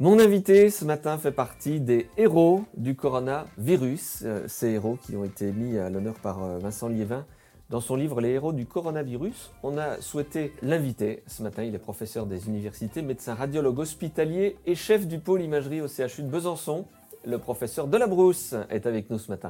Mon invité ce matin fait partie des héros du coronavirus, euh, ces héros qui ont été mis à l'honneur par euh, Vincent Liévin dans son livre Les héros du coronavirus. On a souhaité l'inviter ce matin, il est professeur des universités, médecin radiologue hospitalier et chef du pôle imagerie au CHU de Besançon. Le professeur Delabrousse est avec nous ce matin.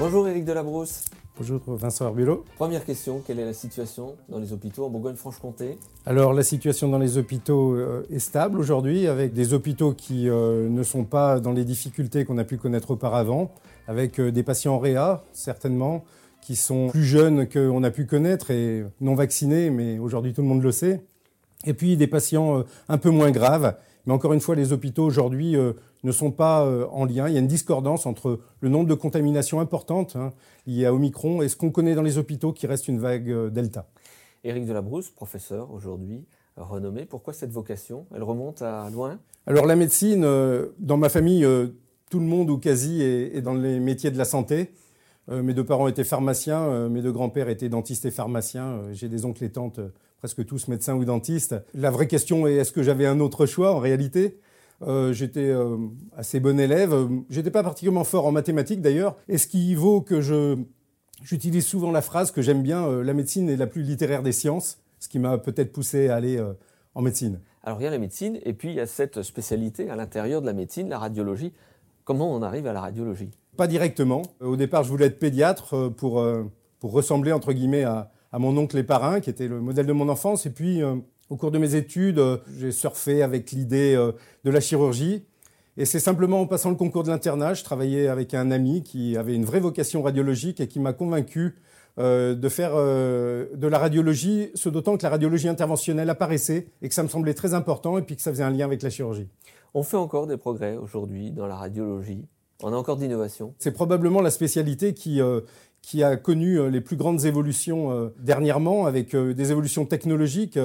Bonjour Éric Delabrousse. Bonjour Vincent Arbulot. Première question, quelle est la situation dans les hôpitaux en Bourgogne-Franche-Comté? Alors la situation dans les hôpitaux euh, est stable aujourd'hui, avec des hôpitaux qui euh, ne sont pas dans les difficultés qu'on a pu connaître auparavant, avec euh, des patients en réa certainement, qui sont plus jeunes qu'on a pu connaître et non vaccinés, mais aujourd'hui tout le monde le sait. Et puis des patients un peu moins graves. Mais encore une fois, les hôpitaux aujourd'hui ne sont pas euh, en lien. Il y a une discordance entre le nombre de contaminations importantes hein, liées à Omicron et ce qu'on connaît dans les hôpitaux qui reste une vague euh, Delta. Éric Delabrousse, professeur aujourd'hui, renommé. Pourquoi cette vocation? Elle remonte à loin? Alors la médecine, euh, dans ma famille, tout le monde ou quasi est, dans les métiers de la santé. mes deux parents étaient pharmaciens, mes deux grands-pères étaient dentistes et pharmaciens. J'ai des oncles et tantes, presque tous médecins ou dentistes. La vraie question est est-ce que j'avais un autre choix en réalité? Euh, j'étais euh, assez bon élève. J'étais pas particulièrement fort en mathématiques d'ailleurs. Et ce qui vaut que je j'utilise souvent la phrase que j'aime bien euh, la médecine est la plus littéraire des sciences, ce qui m'a peut-être poussé à aller en médecine. Alors il y a la médecine et puis il y a cette spécialité à l'intérieur de la médecine, la radiologie. Comment on arrive à la radiologie? Pas directement. Au départ, je voulais être pédiatre pour pour ressembler entre guillemets à, à mon oncle et parrain, qui était le modèle de mon enfance. Et puis au cours de mes études, euh, j'ai surfé avec l'idée euh, de la chirurgie. Et c'est simplement en passant le concours de l'internat, je travaillais avec un ami qui avait une vraie vocation radiologique et qui m'a convaincu euh, de faire de la radiologie, ce d'autant que la radiologie interventionnelle apparaissait et que ça me semblait très important et puis que ça faisait un lien avec la chirurgie. On fait encore des progrès aujourd'hui dans la radiologie. On a encore d'innovation. C'est probablement la spécialité qui, qui a connu les plus grandes évolutions dernièrement, avec des évolutions technologiques.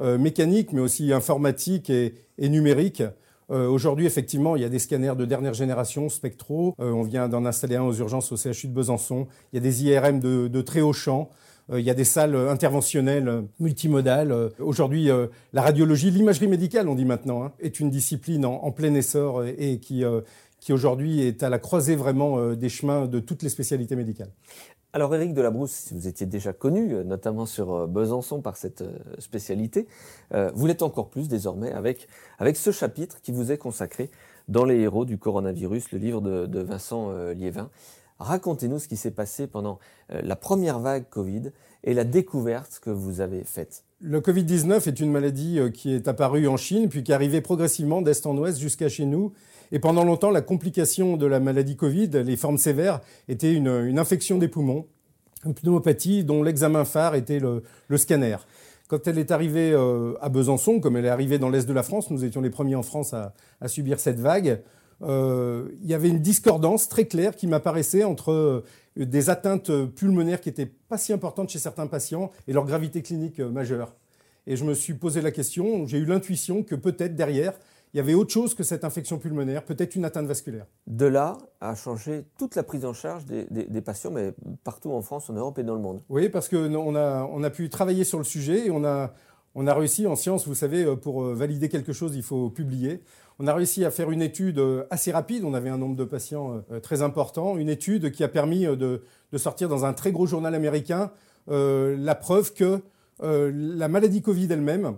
Euh, mécanique, mais aussi informatique et, numérique. Euh, aujourd'hui, effectivement, il y a des scanners de dernière génération, spectraux. Euh, on vient d'en installer un aux urgences au CHU de Besançon. Il y a des IRM de, très haut champ. il y a des salles interventionnelles multimodales. Aujourd'hui, la radiologie, l'imagerie médicale, on dit maintenant, hein, est une discipline en, plein essor et, qui, qui aujourd'hui est à la croisée vraiment des chemins de toutes les spécialités médicales. Alors Éric Delabrousse, vous étiez déjà connu, euh, notamment sur euh, Besançon par cette euh, spécialité, vous l'êtes encore plus désormais avec, avec ce chapitre qui vous est consacré dans les héros du coronavirus, le livre de, Vincent Liévin. Racontez-nous ce qui s'est passé pendant la première vague Covid et la découverte que vous avez faite. Le Covid-19 est une maladie qui est apparue en Chine, puis qui arrivée progressivement d'est en ouest jusqu'à chez nous et pendant longtemps, la complication de la maladie Covid, les formes sévères, était une, infection des poumons, une pneumopathie dont l'examen phare était le, scanner. Quand elle est arrivée euh, à Besançon, comme elle est arrivée dans l'est de la France, nous étions les premiers en France à, subir cette vague, euh, il y avait une discordance très claire qui m'apparaissait entre euh, des atteintes pulmonaires qui n'étaient pas si importantes chez certains patients et leur gravité clinique majeure. Et je me suis posé la question, j'ai eu l'intuition que peut-être derrière, il y avait autre chose que cette infection pulmonaire, peut-être une atteinte vasculaire. De là a changé toute la prise en charge des, patients, mais partout en France, en Europe et dans le monde. Oui, parce qu'on a, on a pu travailler sur le sujet et on a, on a réussi en science, vous savez, euh, pour euh, valider quelque chose, il faut publier. On a réussi à faire une étude euh, assez rapide, on avait un nombre de patients très important, une étude qui a permis de, sortir dans un très gros journal américain la preuve que la maladie Covid elle-même,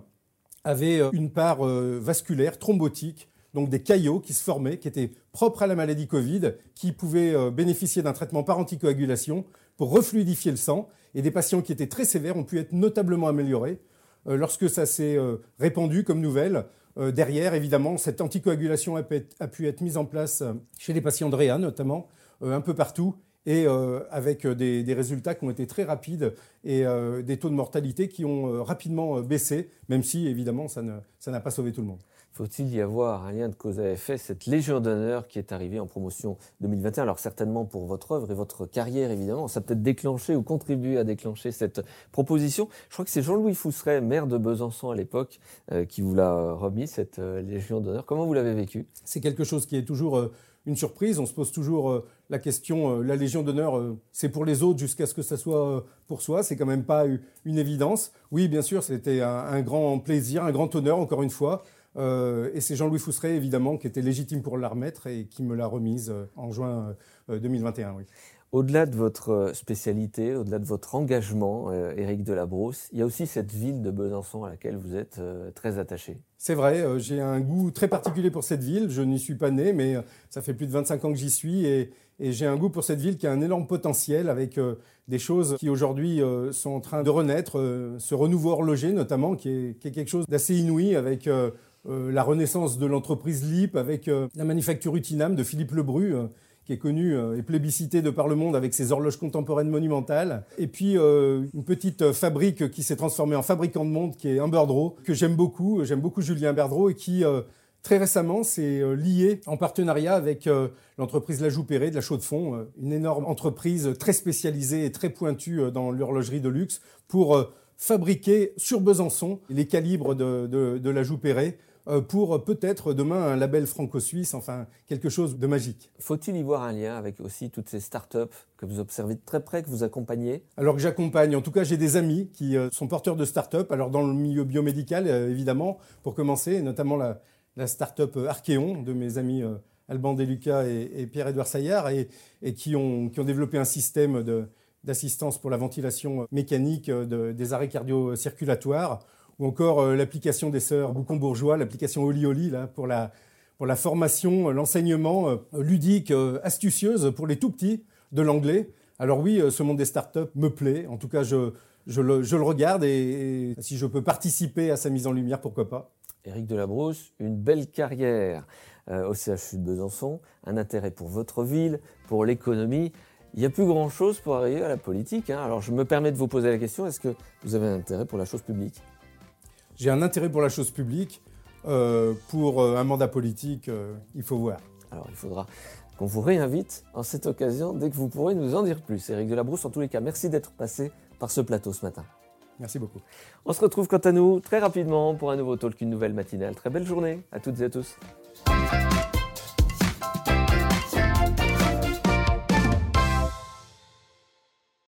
avait une part vasculaire, thrombotique, donc des caillots qui se formaient, qui étaient propres à la maladie Covid, qui pouvaient bénéficier d'un traitement par anticoagulation pour refluidifier le sang. Et des patients qui étaient très sévères ont pu être notablement améliorés. Lorsque ça s'est répandu comme nouvelle, derrière, évidemment, cette anticoagulation a pu être mise en place chez les patients de Réa, notamment, un peu partout, et euh, avec euh, des, résultats qui ont été très rapides et euh, des taux de mortalité qui ont rapidement baissé, même si évidemment ça n'a pas sauvé tout le monde. Faut-il y avoir un lien de cause à effet, cette Légion d'honneur qui est arrivée en promotion 2021 Alors certainement pour votre œuvre et votre carrière évidemment, ça peut-être déclenché ou contribué à déclencher cette proposition. Je crois que c'est Jean-Louis Fousseret, maire de Besançon à l'époque, qui vous l'a remis, cette Légion d'honneur. Comment vous l'avez vécu? C'est quelque chose qui est toujours une surprise. On se pose toujours la question, la Légion d'honneur, c'est pour les autres jusqu'à ce que ça soit pour soi. C'est quand même pas une évidence. Oui, bien sûr, c'était un, grand plaisir, un grand honneur, encore une fois. Et c'est Jean-Louis Fousseret, évidemment, qui était légitime pour la remettre et qui me l'a remise en juin 2021. Oui. Au-delà de votre spécialité, au-delà de votre engagement, euh, Éric Delabrousse, il y a aussi cette ville de Besançon à laquelle vous êtes euh, très attaché. C'est vrai, euh, j'ai un goût très particulier pour cette ville. Je n'y suis pas né, mais ça fait plus de 25 ans que j'y suis et, j'ai un goût pour cette ville qui a un énorme potentiel avec des choses qui aujourd'hui sont en train de renaître, ce renouveau horloger notamment, qui est, qui est quelque chose d'assez inouï avec la renaissance de l'entreprise LIP, avec la manufacture Utinam de Philippe Lebru qui est connu euh, et plébiscité de par le monde avec ses horloges contemporaines monumentales. Et puis euh, une petite fabrique qui s'est transformée en fabricant de monde, qui est Humberdro, que j'aime beaucoup. J'aime beaucoup Julien Humberdro et qui euh, très récemment s'est lié en partenariat avec l'entreprise La Joupéré de la Chaux-de-Fonds, une énorme entreprise très spécialisée et très pointue dans l'horlogerie de luxe pour fabriquer sur Besançon. Les calibres de, de, de La Joupéré euh, pour peut-être demain un label franco-suisse, enfin quelque chose de magique. Faut-il y voir un lien avec aussi toutes ces startups que vous observez de très près, que vous accompagnez? Alors que j'accompagne, en tout cas j'ai des amis qui euh, sont porteurs de startups, alors dans le milieu biomédical euh, évidemment, pour commencer, notamment la, la startup Archeon de mes amis Alban Deluca et, Pierre-Édouard Saillard, et, qui, ont, qui, ont, développé un système d'assistance pour la ventilation mécanique des arrêts cardio-circulatoires ou encore euh, l'application des sœurs Boucon-Bourgeois, l'application Oli là, pour, la, pour la formation, euh, l'enseignement euh, ludique, astucieuse pour les tout petits de l'anglais. Alors oui, ce monde des startups me plaît. En tout cas, je, je, le, je le, regarde et, si je peux participer à sa mise en lumière, pourquoi pas. Éric Delabrousse, une belle carrière au CHU de Besançon, un intérêt pour votre ville, pour l'économie. Il n'y a plus grand-chose pour arriver à la politique. Hein. Alors je me permets de vous poser la question, est-ce que vous avez un intérêt pour la chose publique? J'ai un intérêt pour la chose publique. Euh, pour euh, un mandat politique, euh, il faut voir. Alors il faudra qu'on vous réinvite en cette occasion dès que vous pourrez nous en dire plus. Éric Delabrousse, en tous les cas, merci d'être passé par ce plateau ce matin. Merci beaucoup. On se retrouve quant à nous très rapidement pour un nouveau talk, une nouvelle matinale. Très belle journée à toutes et à tous.